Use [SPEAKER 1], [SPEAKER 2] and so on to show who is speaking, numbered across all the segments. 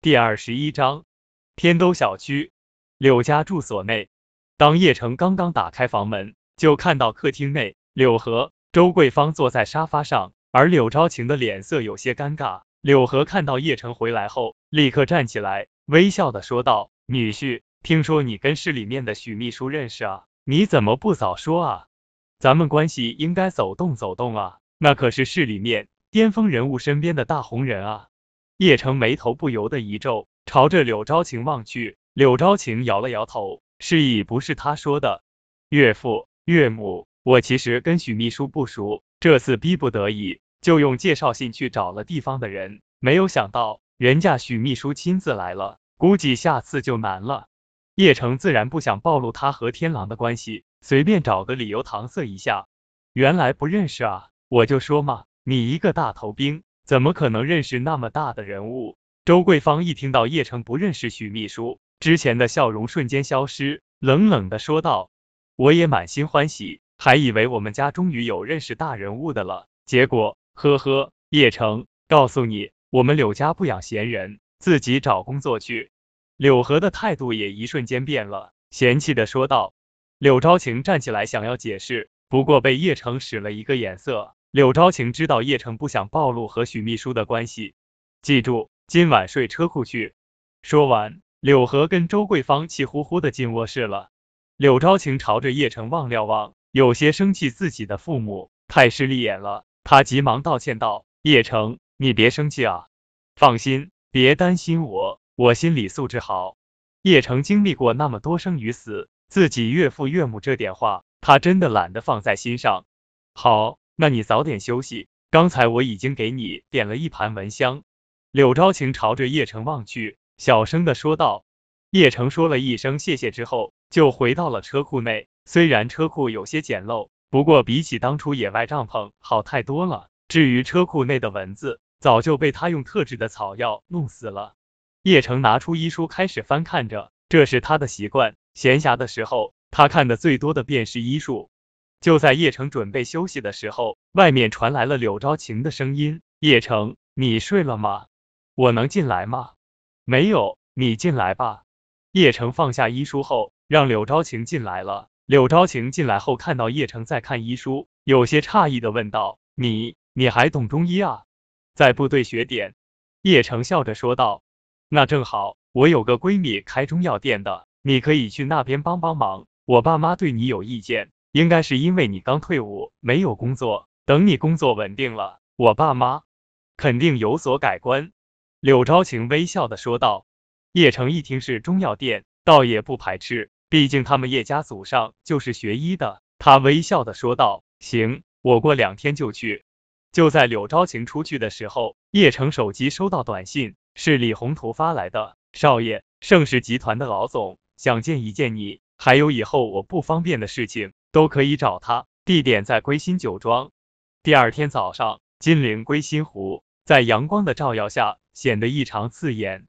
[SPEAKER 1] 第二十一章，天都小区柳家住所内，当叶城刚刚打开房门，就看到客厅内柳河、周桂芳坐在沙发上，而柳昭晴的脸色有些尴尬。柳河看到叶城回来后，立刻站起来，微笑的说道：“女婿，听说你跟市里面的许秘书认识啊？你怎么不早说啊？咱们关系应该走动走动啊，那可是市里面巅峰人物身边的大红人啊。”叶城眉头不由得一皱，朝着柳昭晴望去。柳昭晴摇了摇头，示意不是他说的。岳父、岳母，我其实跟许秘书不熟，这次逼不得已，就用介绍信去找了地方的人。没有想到，人家许秘书亲自来了，估计下次就难了。叶城自然不想暴露他和天狼的关系，随便找个理由搪塞一下。原来不认识啊，我就说嘛，你一个大头兵。怎么可能认识那么大的人物？周桂芳一听到叶城不认识许秘书，之前的笑容瞬间消失，冷冷的说道：“我也满心欢喜，还以为我们家终于有认识大人物的了，结果，呵呵，叶城，告诉你，我们柳家不养闲人，自己找工作去。”柳河的态度也一瞬间变了，嫌弃的说道。柳昭晴站起来想要解释，不过被叶城使了一个眼色。柳昭晴知道叶城不想暴露和许秘书的关系，记住今晚睡车库去。说完，柳河跟周桂芳气呼呼的进卧室了。柳昭晴朝着叶城望了望，有些生气自己的父母太势利眼了，他急忙道歉道：“叶城，你别生气啊，放心，别担心我，我心理素质好。”叶城经历过那么多生与死，自己岳父岳母这点话，他真的懒得放在心上。好。那你早点休息，刚才我已经给你点了一盘蚊香。柳昭晴朝着叶城望去，小声的说道。叶城说了一声谢谢之后，就回到了车库内。虽然车库有些简陋，不过比起当初野外帐篷好太多了。至于车库内的蚊子，早就被他用特制的草药弄死了。叶城拿出医书开始翻看着，这是他的习惯。闲暇的时候，他看的最多的便是医术。就在叶城准备休息的时候，外面传来了柳昭晴的声音：“叶城，你睡了吗？我能进来吗？”“没有，你进来吧。”叶城放下医书后，让柳昭晴进来了。柳昭晴进来后，看到叶城在看医书，有些诧异的问道：“你，你还懂中医啊？在部队学点？”叶城笑着说道：“那正好，我有个闺蜜开中药店的，你可以去那边帮帮忙。我爸妈对你有意见。”应该是因为你刚退伍，没有工作。等你工作稳定了，我爸妈肯定有所改观。柳昭晴微笑的说道。叶城一听是中药店，倒也不排斥，毕竟他们叶家祖上就是学医的。他微笑的说道：“行，我过两天就去。”就在柳昭晴出去的时候，叶城手机收到短信，是李宏图发来的：“少爷，盛世集团的老总想见一见你，还有以后我不方便的事情。”都可以找他，地点在归心酒庄。第二天早上，金陵归心湖在阳光的照耀下显得异常刺眼。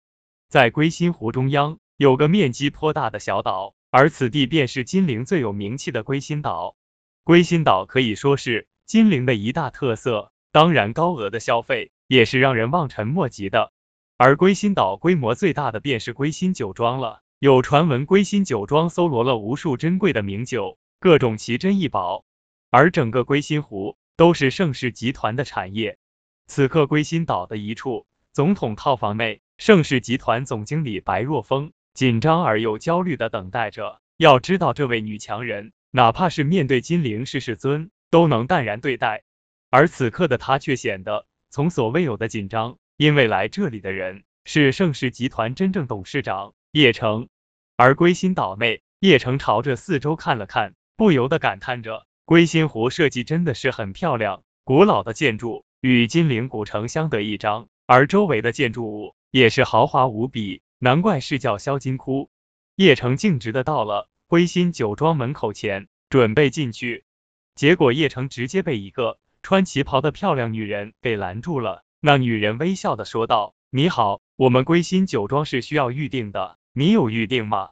[SPEAKER 1] 在归心湖中央有个面积颇大的小岛，而此地便是金陵最有名气的归心岛。归心岛可以说是金陵的一大特色，当然高额的消费也是让人望尘莫及的。而归心岛规模最大的便是归心酒庄了，有传闻归心酒庄搜罗了无数珍贵的名酒。各种奇珍异宝，而整个归心湖都是盛世集团的产业。此刻，归心岛的一处总统套房内，盛世集团总经理白若风紧张而又焦虑的等待着。要知道，这位女强人，哪怕是面对金陵世世尊，都能淡然对待，而此刻的她却显得从所未有的紧张，因为来这里的人是盛世集团真正董事长叶城。而归心岛内，叶城朝着四周看了看。不由得感叹着，归心湖设计真的是很漂亮，古老的建筑与金陵古城相得益彰，而周围的建筑物也是豪华无比，难怪是叫销金窟。叶城径直的到了归心酒庄门口前，准备进去，结果叶城直接被一个穿旗袍的漂亮女人给拦住了。那女人微笑的说道：“你好，我们归心酒庄是需要预定的，你有预定吗？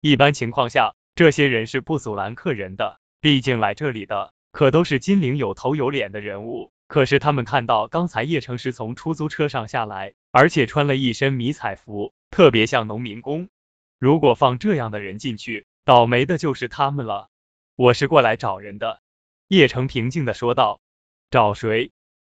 [SPEAKER 1] 一般情况下。”这些人是不阻拦客人的，毕竟来这里的可都是金陵有头有脸的人物，可是他们看到刚才叶城是从出租车上下来，而且穿了一身迷彩服，特别像农民工。如果放这样的人进去，倒霉的就是他们了。我是过来找人的，叶城平静的说道。找谁？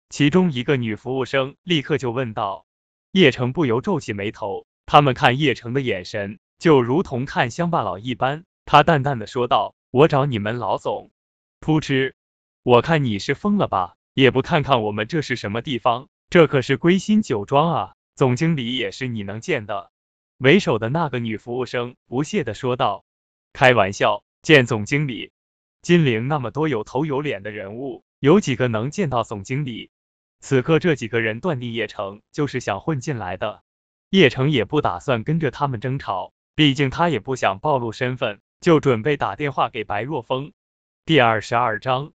[SPEAKER 1] 其中一个女服务生立刻就问道。叶城不由皱起眉头，他们看叶城的眼神就如同看乡巴佬一般。他淡淡的说道：“我找你们老总。”噗嗤，我看你是疯了吧？也不看看我们这是什么地方？这可是归心酒庄啊！总经理也是你能见的。为首的那个女服务生不屑的说道：“开玩笑，见总经理？金陵那么多有头有脸的人物，有几个能见到总经理？”此刻这几个人断定叶城就是想混进来的。叶城也不打算跟着他们争吵，毕竟他也不想暴露身份，就准备打电话给白若风。第二十二章。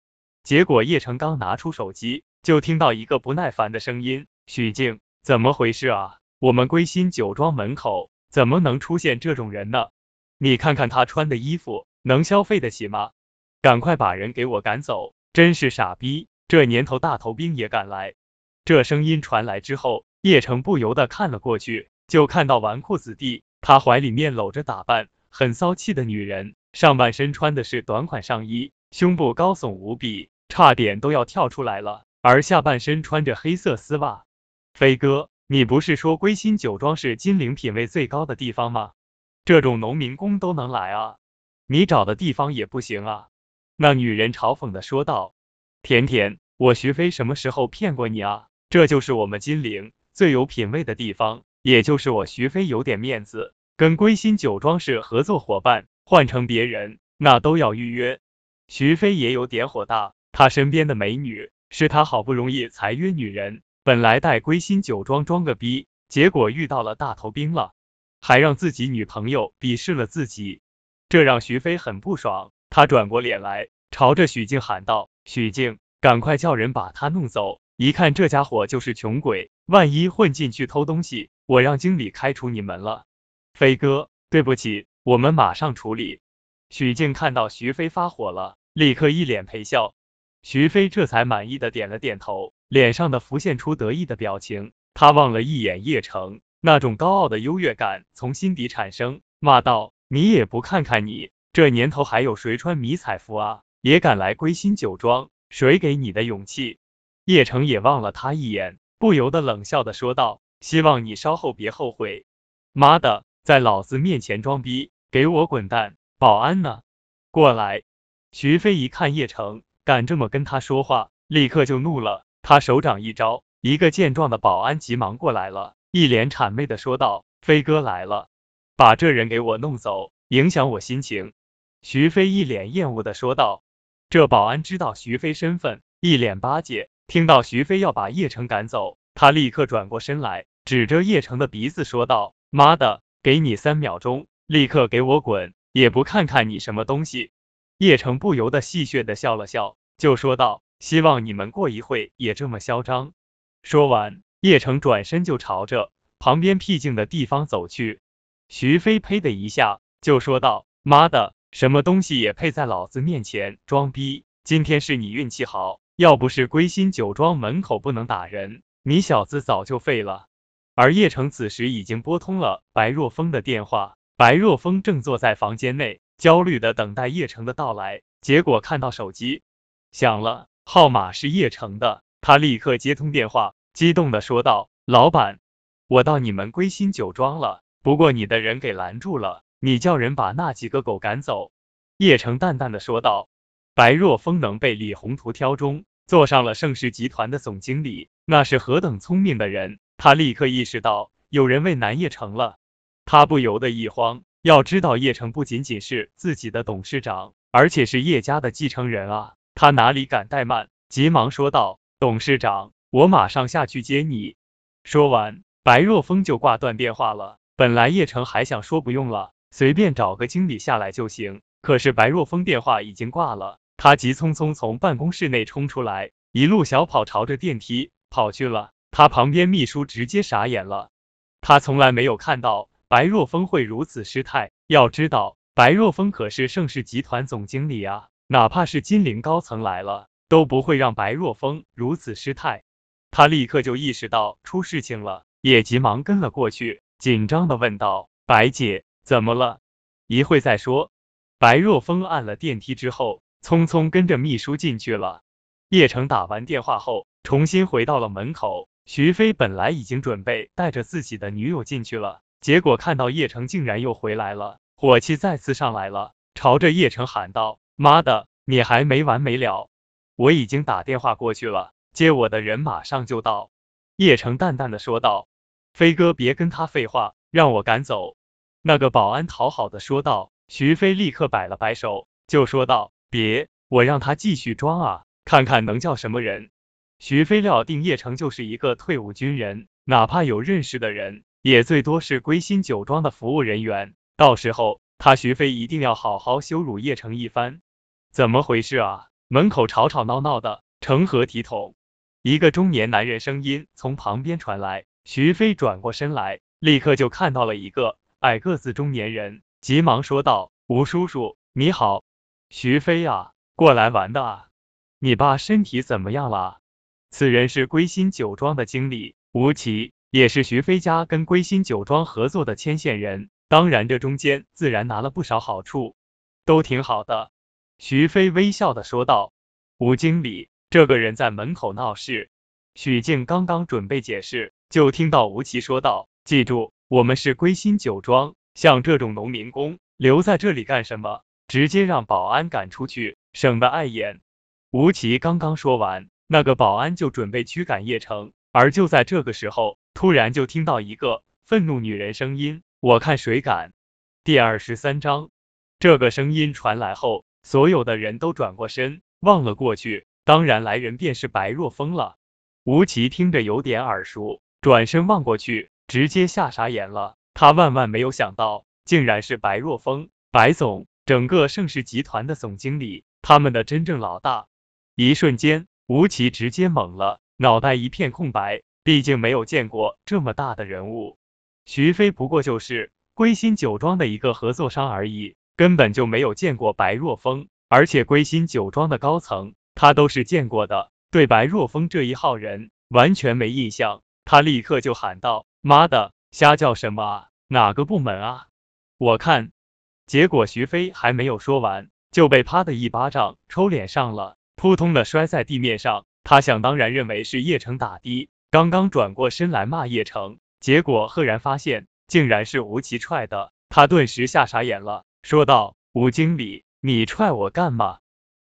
[SPEAKER 1] 结果叶城刚拿出手机，就听到一个不耐烦的声音：“许静，怎么回事啊？我们归心酒庄门口怎么能出现这种人呢？你看看他穿的衣服，能消费得起吗？赶快把人给我赶走！真是傻逼，这年头大头兵也敢来。”这声音传来之后，叶城不由得看了过去，就看到纨绔子弟，他怀里面搂着打扮很骚气的女人，上半身穿的是短款上衣，胸部高耸无比。差点都要跳出来了，而下半身穿着黑色丝袜。飞哥，你不是说归心酒庄是金陵品位最高的地方吗？这种农民工都能来啊？你找的地方也不行啊？那女人嘲讽的说道。甜甜，我徐飞什么时候骗过你啊？这就是我们金陵最有品位的地方，也就是我徐飞有点面子，跟归心酒庄是合作伙伴，换成别人那都要预约。徐飞也有点火大。他身边的美女是他好不容易才约女人，本来带归心酒庄装个逼，结果遇到了大头兵了，还让自己女朋友鄙视了自己，这让徐飞很不爽。他转过脸来，朝着许静喊道：“许静，赶快叫人把他弄走！一看这家伙就是穷鬼，万一混进去偷东西，我让经理开除你们了。”飞哥，对不起，我们马上处理。许静看到徐飞发火了，立刻一脸陪笑。徐飞这才满意的点了点头，脸上的浮现出得意的表情。他望了一眼叶城，那种高傲的优越感从心底产生，骂道：“你也不看看你，这年头还有谁穿迷彩服啊？也敢来归心酒庄？谁给你的勇气？”叶城也望了他一眼，不由得冷笑的说道：“希望你稍后别后悔。”妈的，在老子面前装逼，给我滚蛋！保安呢？过来！徐飞一看叶城。敢这么跟他说话，立刻就怒了。他手掌一招，一个健壮的保安急忙过来了，一脸谄媚的说道：“飞哥来了，把这人给我弄走，影响我心情。”徐飞一脸厌恶的说道。这保安知道徐飞身份，一脸巴结，听到徐飞要把叶城赶走，他立刻转过身来，指着叶城的鼻子说道：“妈的，给你三秒钟，立刻给我滚，也不看看你什么东西。”叶城不由得戏谑的笑了笑。就说道：“希望你们过一会也这么嚣张。”说完，叶城转身就朝着旁边僻静的地方走去。徐飞呸的一下就说道：“妈的，什么东西也配在老子面前装逼？今天是你运气好，要不是归心酒庄门口不能打人，你小子早就废了。”而叶城此时已经拨通了白若风的电话，白若风正坐在房间内，焦虑的等待叶城的到来，结果看到手机。响了，号码是叶城的，他立刻接通电话，激动的说道：“老板，我到你们归心酒庄了，不过你的人给拦住了，你叫人把那几个狗赶走。”叶城淡淡的说道：“白若风能被李宏图挑中，做上了盛世集团的总经理，那是何等聪明的人。”他立刻意识到有人为难叶城了，他不由得一慌。要知道叶城不仅仅是自己的董事长，而且是叶家的继承人啊。他哪里敢怠慢，急忙说道：“董事长，我马上下去接你。”说完，白若风就挂断电话了。本来叶城还想说不用了，随便找个经理下来就行，可是白若风电话已经挂了。他急匆匆从办公室内冲出来，一路小跑朝着电梯跑去了。他旁边秘书直接傻眼了，他从来没有看到白若风会如此失态。要知道，白若风可是盛世集团总经理啊。哪怕是金陵高层来了，都不会让白若风如此失态。他立刻就意识到出事情了，也急忙跟了过去，紧张的问道：“白姐，怎么了？一会再说。”白若风按了电梯之后，匆匆跟着秘书进去了。叶城打完电话后，重新回到了门口。徐飞本来已经准备带着自己的女友进去了，结果看到叶城竟然又回来了，火气再次上来了，朝着叶城喊道：“妈的，你还没完没了！我已经打电话过去了。”接我的人马上就到，叶城淡淡的说道：“飞哥，别跟他废话，让我赶走。”那个保安讨好的说道。徐飞立刻摆了摆手，就说道：“别，我让他继续装啊，看看能叫什么人。”徐飞料定叶城就是一个退伍军人，哪怕有认识的人，也最多是归心酒庄的服务人员。到时候他徐飞一定要好好羞辱叶城一番。怎么回事啊？门口吵吵闹闹的，成何体统？一个中年男人声音从旁边传来，徐飞转过身来，立刻就看到了一个矮个子中年人，急忙说道：“吴叔叔，你好。”徐飞啊，过来玩的啊，你爸身体怎么样了？此人是归心酒庄的经理吴奇，也是徐飞家跟归心酒庄合作的牵线人，当然这中间自然拿了不少好处，都挺好的。徐飞微笑的说道：“吴经理。”这个人在门口闹事，许静刚刚准备解释，就听到吴奇说道：“记住，我们是归心酒庄，像这种农民工留在这里干什么？直接让保安赶出去，省得碍眼。”吴奇刚刚说完，那个保安就准备驱赶叶城，而就在这个时候，突然就听到一个愤怒女人声音：“我看谁敢！”第二十三章，这个声音传来后，所有的人都转过身望了过去。当然，来人便是白若风了。吴奇听着有点耳熟，转身望过去，直接吓傻眼了。他万万没有想到，竟然是白若风，白总，整个盛世集团的总经理，他们的真正老大。一瞬间，吴奇直接懵了，脑袋一片空白。毕竟没有见过这么大的人物。徐飞不过就是归心酒庄的一个合作商而已，根本就没有见过白若风，而且归心酒庄的高层。他都是见过的，对白若风这一号人完全没印象。他立刻就喊道：“妈的，瞎叫什么啊？哪个部门啊？我看……”结果徐飞还没有说完，就被啪的一巴掌抽脸上了，扑通的摔在地面上。他想当然认为是叶城打的，刚刚转过身来骂叶城，结果赫然发现竟然是吴奇踹的，他顿时吓傻眼了，说道：“吴经理，你踹我干嘛？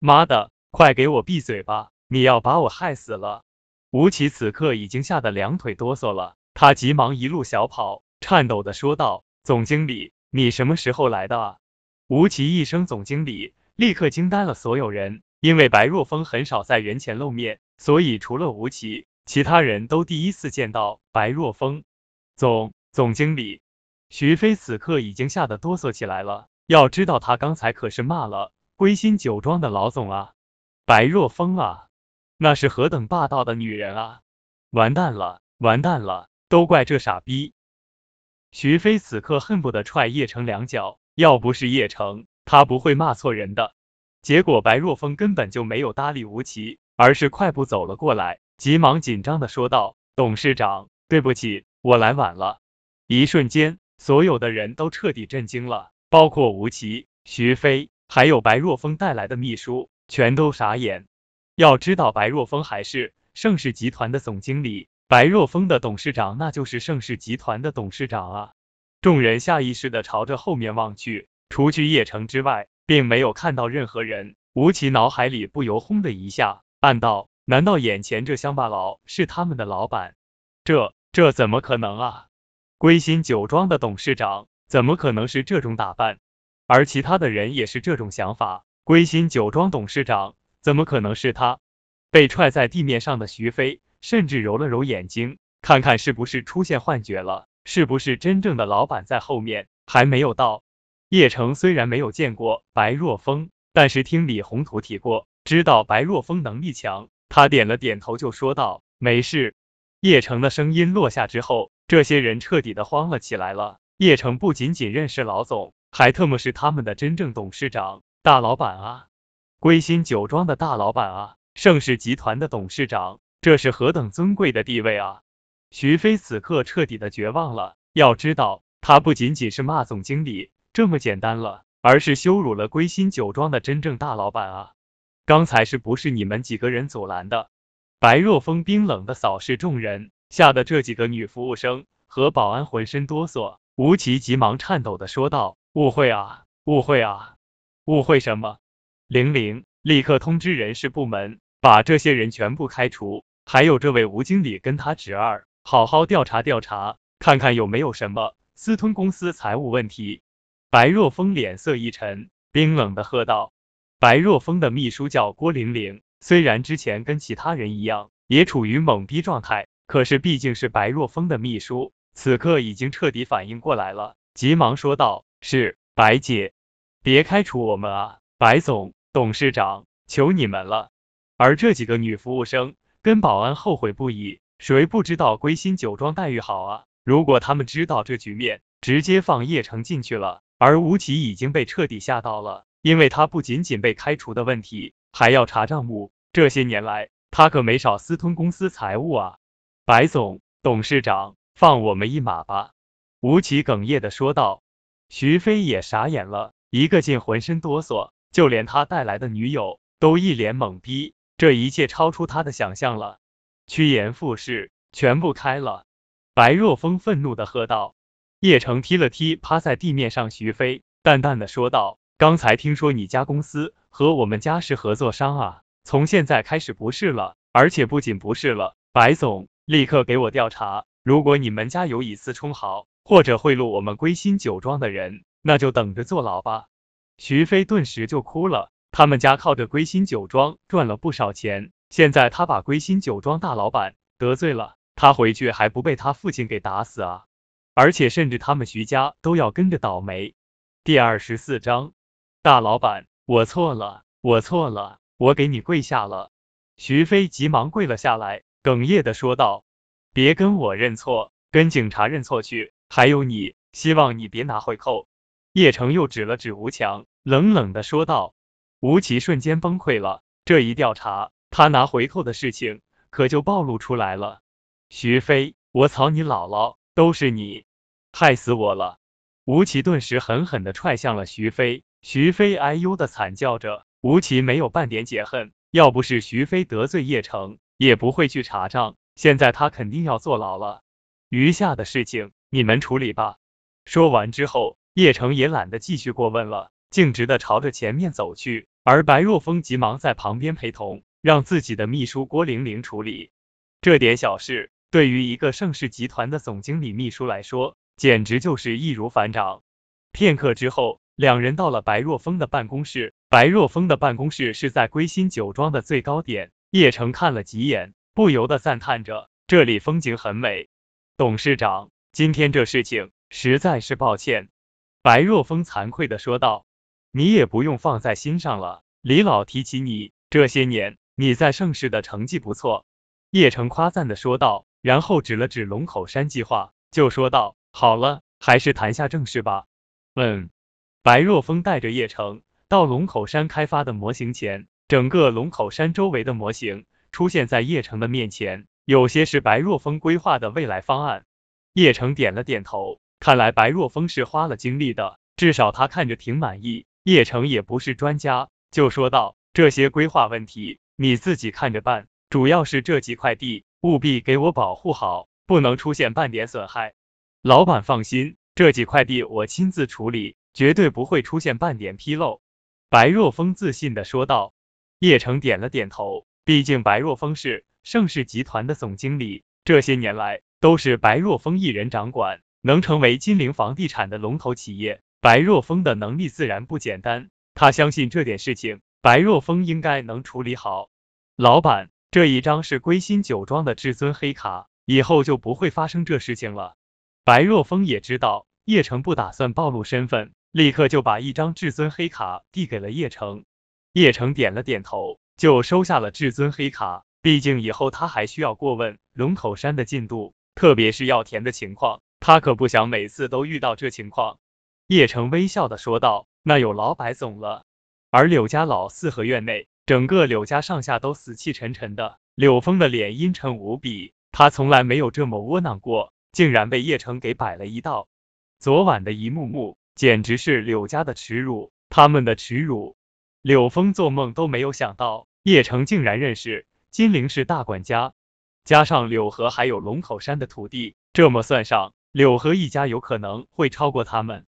[SPEAKER 1] 妈的！”快给我闭嘴吧！你要把我害死了！吴奇此刻已经吓得两腿哆嗦了，他急忙一路小跑，颤抖的说道：“总经理，你什么时候来的啊？”吴奇一声“总经理”，立刻惊呆了所有人，因为白若风很少在人前露面，所以除了吴奇，其他人都第一次见到白若风。总总经理，徐飞此刻已经吓得哆嗦起来了，要知道他刚才可是骂了归心酒庄的老总啊！白若风啊，那是何等霸道的女人啊！完蛋了，完蛋了，都怪这傻逼！徐飞此刻恨不得踹叶城两脚，要不是叶城，他不会骂错人的。结果白若风根本就没有搭理吴奇，而是快步走了过来，急忙紧张的说道：“董事长，对不起，我来晚了。”一瞬间，所有的人都彻底震惊了，包括吴奇、徐飞，还有白若风带来的秘书。全都傻眼。要知道，白若风还是盛世集团的总经理，白若风的董事长那就是盛世集团的董事长啊！众人下意识的朝着后面望去，除去叶城之外，并没有看到任何人。吴奇脑海里不由轰的一下，暗道：难道眼前这乡巴佬是他们的老板？这这怎么可能啊？归心酒庄的董事长怎么可能是这种打扮？而其他的人也是这种想法。归心酒庄董事长怎么可能是他？被踹在地面上的徐飞甚至揉了揉眼睛，看看是不是出现幻觉了，是不是真正的老板在后面还没有到。叶城虽然没有见过白若风，但是听李宏图提过，知道白若风能力强。他点了点头，就说道：“没事。”叶城的声音落下之后，这些人彻底的慌了起来了。叶城不仅仅认识老总，还特么是他们的真正董事长。大老板啊，归心酒庄的大老板啊，盛世集团的董事长，这是何等尊贵的地位啊！徐飞此刻彻底的绝望了。要知道，他不仅仅是骂总经理这么简单了，而是羞辱了归心酒庄的真正大老板啊！刚才是不是你们几个人阻拦的？白若风冰冷的扫视众人，吓得这几个女服务生和保安浑身哆嗦。吴奇急忙颤抖的说道：“误会啊，误会啊，误会什么？玲玲，立刻通知人事部门，把这些人全部开除，还有这位吴经理跟他侄儿，好好调查调查，看看有没有什么私吞公司财务问题。”白若风脸色一沉，冰冷的喝道：“白若风的秘书叫郭玲玲，虽然之前跟其他人一样，也处于懵逼状态，可是毕竟是白若风的秘书。”此刻已经彻底反应过来了，急忙说道：“是白姐，别开除我们啊，白总、董事长，求你们了。”而这几个女服务生跟保安后悔不已，谁不知道归心酒庄待遇好啊？如果他们知道这局面，直接放叶城进去了。而吴奇已经被彻底吓到了，因为他不仅仅被开除的问题，还要查账目。这些年来，他可没少私吞公司财物啊！白总、董事长。放我们一马吧！吴奇哽咽的说道。徐飞也傻眼了，一个劲浑身哆嗦，就连他带来的女友都一脸懵逼，这一切超出他的想象了。趋炎附势，全部开了！白若风愤怒的喝道。叶城踢了踢趴在地面上徐飞，淡淡的说道：“刚才听说你家公司和我们家是合作商啊，从现在开始不是了，而且不仅不是了，白总，立刻给我调查！”如果你们家有以次充好，或者贿赂我们归心酒庄的人，那就等着坐牢吧。徐飞顿时就哭了，他们家靠着归心酒庄赚了不少钱，现在他把归心酒庄大老板得罪了，他回去还不被他父亲给打死啊？而且甚至他们徐家都要跟着倒霉。第二十四章，大老板，我错了，我错了，我给你跪下了。徐飞急忙跪了下来，哽咽的说道。别跟我认错，跟警察认错去。还有你，希望你别拿回扣。叶城又指了指吴强，冷冷的说道。吴奇瞬间崩溃了，这一调查，他拿回扣的事情可就暴露出来了。徐飞，我操你姥姥，都是你，害死我了！吴奇顿时狠狠的踹向了徐飞，徐飞哎呦的惨叫着。吴奇没有半点解恨，要不是徐飞得罪叶城，也不会去查账。现在他肯定要坐牢了，余下的事情你们处理吧。说完之后，叶城也懒得继续过问了，径直的朝着前面走去。而白若风急忙在旁边陪同，让自己的秘书郭玲玲处理这点小事。对于一个盛世集团的总经理秘书来说，简直就是易如反掌。片刻之后，两人到了白若风的办公室。白若风的办公室是在归心酒庄的最高点。叶城看了几眼。不由得赞叹着，这里风景很美。董事长，今天这事情实在是抱歉。白若风惭愧的说道。你也不用放在心上了，李老提起你，这些年你在盛世的成绩不错。叶城夸赞的说道，然后指了指龙口山计划，就说道，好了，还是谈下正事吧。嗯。白若风带着叶城到龙口山开发的模型前，整个龙口山周围的模型。出现在叶城的面前，有些是白若风规划的未来方案。叶城点了点头，看来白若风是花了精力的，至少他看着挺满意。叶城也不是专家，就说道：“这些规划问题你自己看着办，主要是这几块地务必给我保护好，不能出现半点损害。”老板放心，这几块地我亲自处理，绝对不会出现半点纰漏。白若风自信的说道。叶城点了点头。毕竟白若风是盛世集团的总经理，这些年来都是白若风一人掌管，能成为金陵房地产的龙头企业，白若风的能力自然不简单。他相信这点事情，白若风应该能处理好。老板，这一张是归心酒庄的至尊黑卡，以后就不会发生这事情了。白若风也知道叶城不打算暴露身份，立刻就把一张至尊黑卡递给了叶城。叶城点了点头。就收下了至尊黑卡，毕竟以后他还需要过问龙口山的进度，特别是要田的情况，他可不想每次都遇到这情况。叶城微笑的说道：“那有劳白总了。”而柳家老四合院内，整个柳家上下都死气沉沉的。柳峰的脸阴沉无比，他从来没有这么窝囊过，竟然被叶城给摆了一道。昨晚的一幕幕，简直是柳家的耻辱，他们的耻辱。柳峰做梦都没有想到，叶城竟然认识金陵市大管家，加上柳河还有龙口山的土地，这么算上，柳河一家有可能会超过他们。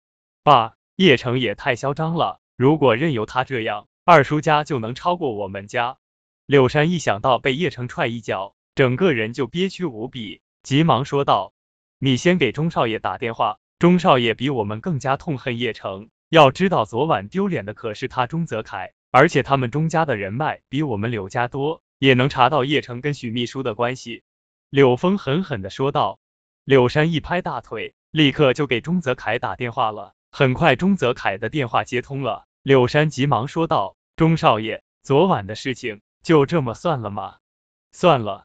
[SPEAKER 1] 爸，叶城也太嚣张了，如果任由他这样，二叔家就能超过我们家。柳山一想到被叶城踹一脚，整个人就憋屈无比，急忙说道：“你先给钟少爷打电话。钟少爷比我们更加痛恨叶城，要知道昨晚丢脸的可是他钟泽凯，而且他们钟家的人脉比我们柳家多，也能查到叶城跟许秘书的关系。”柳峰狠狠的说道。柳山一拍大腿，立刻就给钟泽凯打电话了。很快，钟泽凯的电话接通了，柳山急忙说道：“钟少爷，昨晚的事情。”就这么算了吗？算了，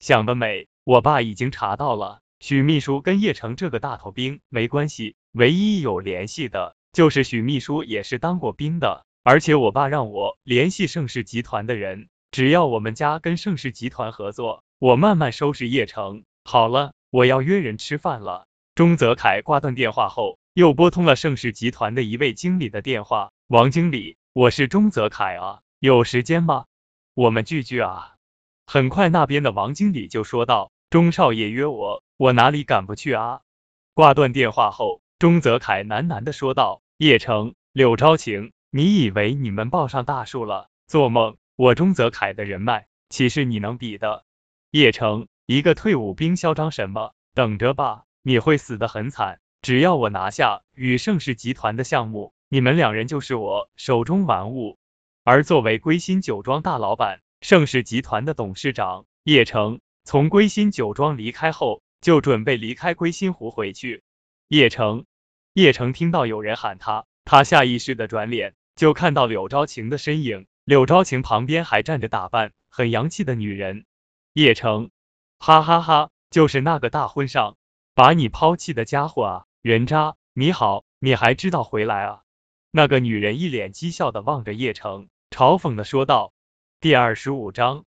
[SPEAKER 1] 想得美！我爸已经查到了，许秘书跟叶城这个大头兵没关系，唯一有联系的就是许秘书也是当过兵的，而且我爸让我联系盛世集团的人，只要我们家跟盛世集团合作，我慢慢收拾叶城。好了，我要约人吃饭了。钟泽凯挂断电话后，又拨通了盛世集团的一位经理的电话。王经理，我是钟泽凯啊，有时间吗？我们聚聚啊！很快，那边的王经理就说道：“钟少爷约我，我哪里敢不去啊？”挂断电话后，钟泽凯喃喃的说道：“叶城、柳昭晴，你以为你们抱上大树了？做梦！我钟泽凯的人脉，岂是你能比的？叶城，一个退伍兵，嚣张什么？等着吧，你会死得很惨！只要我拿下与盛世集团的项目，你们两人就是我手中玩物。”而作为归心酒庄大老板、盛世集团的董事长叶城，从归心酒庄离开后，就准备离开归心湖回去。叶城，叶城听到有人喊他，他下意识的转脸，就看到柳昭晴的身影。柳昭晴旁边还站着打扮很洋气的女人。叶城，哈哈哈，就是那个大婚上把你抛弃的家伙啊，人渣！你好，你还知道回来啊？那个女人一脸讥笑的望着叶城。嘲讽的说道：“第二十五章，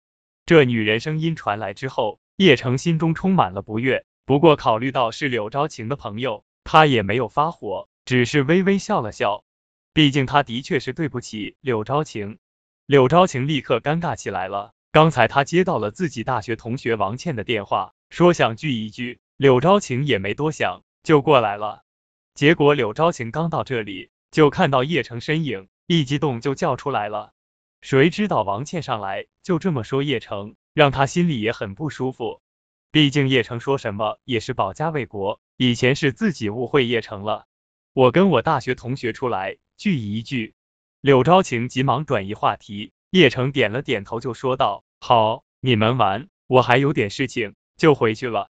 [SPEAKER 1] 这女人声音传来之后，叶城心中充满了不悦。不过考虑到是柳昭晴的朋友，他也没有发火，只是微微笑了笑。毕竟他的确是对不起柳昭晴。柳昭晴立刻尴尬起来了。刚才他接到了自己大学同学王倩的电话，说想聚一聚。柳昭晴也没多想，就过来了。结果柳昭晴刚到这里，就看到叶城身影，一激动就叫出来了。谁知道王倩上来就这么说叶城，让他心里也很不舒服。毕竟叶城说什么也是保家卫国，以前是自己误会叶城了。我跟我大学同学出来聚一聚。柳昭晴急忙转移话题，叶城点了点头就说道：“好，你们玩，我还有点事情，就回去了。”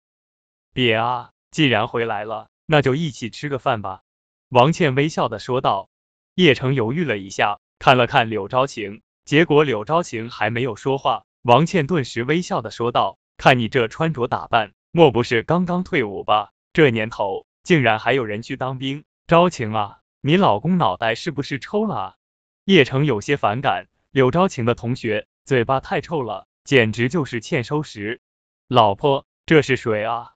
[SPEAKER 1] 别啊，既然回来了，那就一起吃个饭吧。王倩微笑的说道。叶城犹豫了一下，看了看柳昭晴。结果柳昭晴还没有说话，王倩顿时微笑的说道：“看你这穿着打扮，莫不是刚刚退伍吧？这年头竟然还有人去当兵，昭晴啊，你老公脑袋是不是抽了啊？”叶城有些反感，柳昭晴的同学嘴巴太臭了，简直就是欠收拾。老婆，这是谁啊？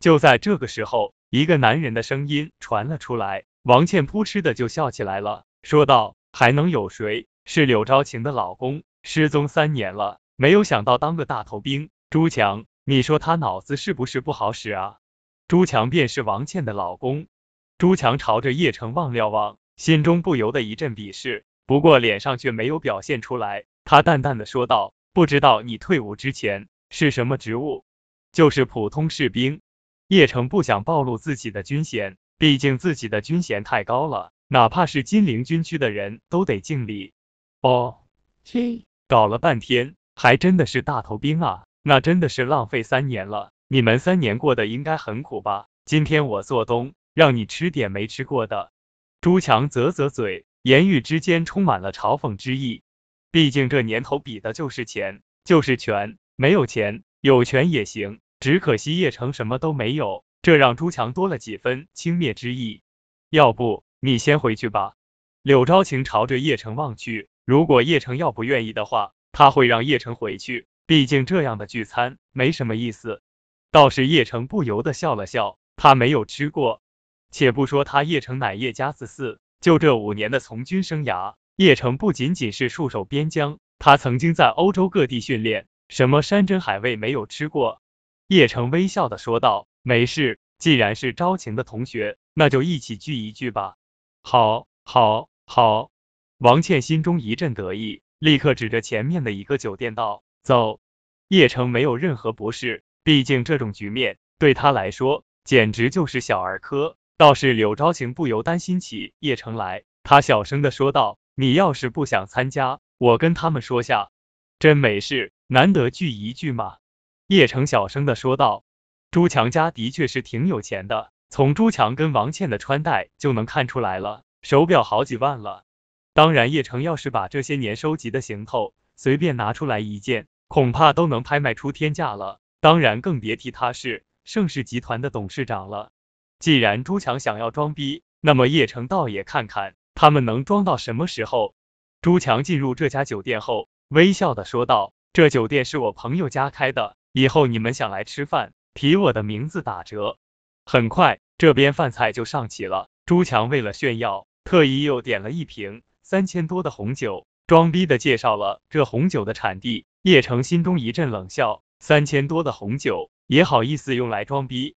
[SPEAKER 1] 就在这个时候，一个男人的声音传了出来，王倩扑哧的就笑起来了，说道：“还能有谁？”是柳昭晴的老公，失踪三年了，没有想到当个大头兵。朱强，你说他脑子是不是不好使啊？朱强便是王倩的老公。朱强朝着叶城望了望，心中不由得一阵鄙视，不过脸上却没有表现出来。他淡淡的说道：“不知道你退伍之前是什么职务？就是普通士兵。”叶城不想暴露自己的军衔，毕竟自己的军衔太高了，哪怕是金陵军区的人都得敬礼。哦，
[SPEAKER 2] 嘿
[SPEAKER 1] 搞了半天，还真的是大头兵啊！那真的是浪费三年了。你们三年过得应该很苦吧？今天我做东，让你吃点没吃过的。朱强啧啧嘴，言语之间充满了嘲讽之意。毕竟这年头比的就是钱，就是权。没有钱，有权也行。只可惜叶城什么都没有，这让朱强多了几分轻蔑之意。要不你先回去吧。柳昭晴朝着叶城望去。如果叶城要不愿意的话，他会让叶城回去。毕竟这样的聚餐没什么意思。倒是叶城不由得笑了笑，他没有吃过。且不说他叶城乃叶家子嗣，就这五年的从军生涯，叶城不仅仅是戍守边疆，他曾经在欧洲各地训练，什么山珍海味没有吃过。叶城微笑的说道：“没事，既然是招情的同学，那就一起聚一聚吧。”好，好，好。王倩心中一阵得意，立刻指着前面的一个酒店道：“走。”叶城没有任何不适，毕竟这种局面对他来说简直就是小儿科。倒是柳昭晴不由担心起叶城来，他小声的说道：“你要是不想参加，我跟他们说下。”真没事，难得聚一聚嘛。叶城小声的说道：“朱强家的确是挺有钱的，从朱强跟王倩的穿戴就能看出来了，手表好几万了。当然，叶城要是把这些年收集的行头随便拿出来一件，恐怕都能拍卖出天价了。当然，更别提他是盛世集团的董事长了。”既然朱强想要装逼，那么叶城倒也看看他们能装到什么时候。朱强进入这家酒店后，微笑的说道：“这酒店是我朋友家开的，以后你们想来吃饭，提我的名字打折。”很快，这边饭菜就上齐了。朱强为了炫耀，特意又点了一瓶三千多的红酒，装逼的介绍了这红酒的产地。叶城心中一阵冷笑：三千多的红酒也好意思用来装逼？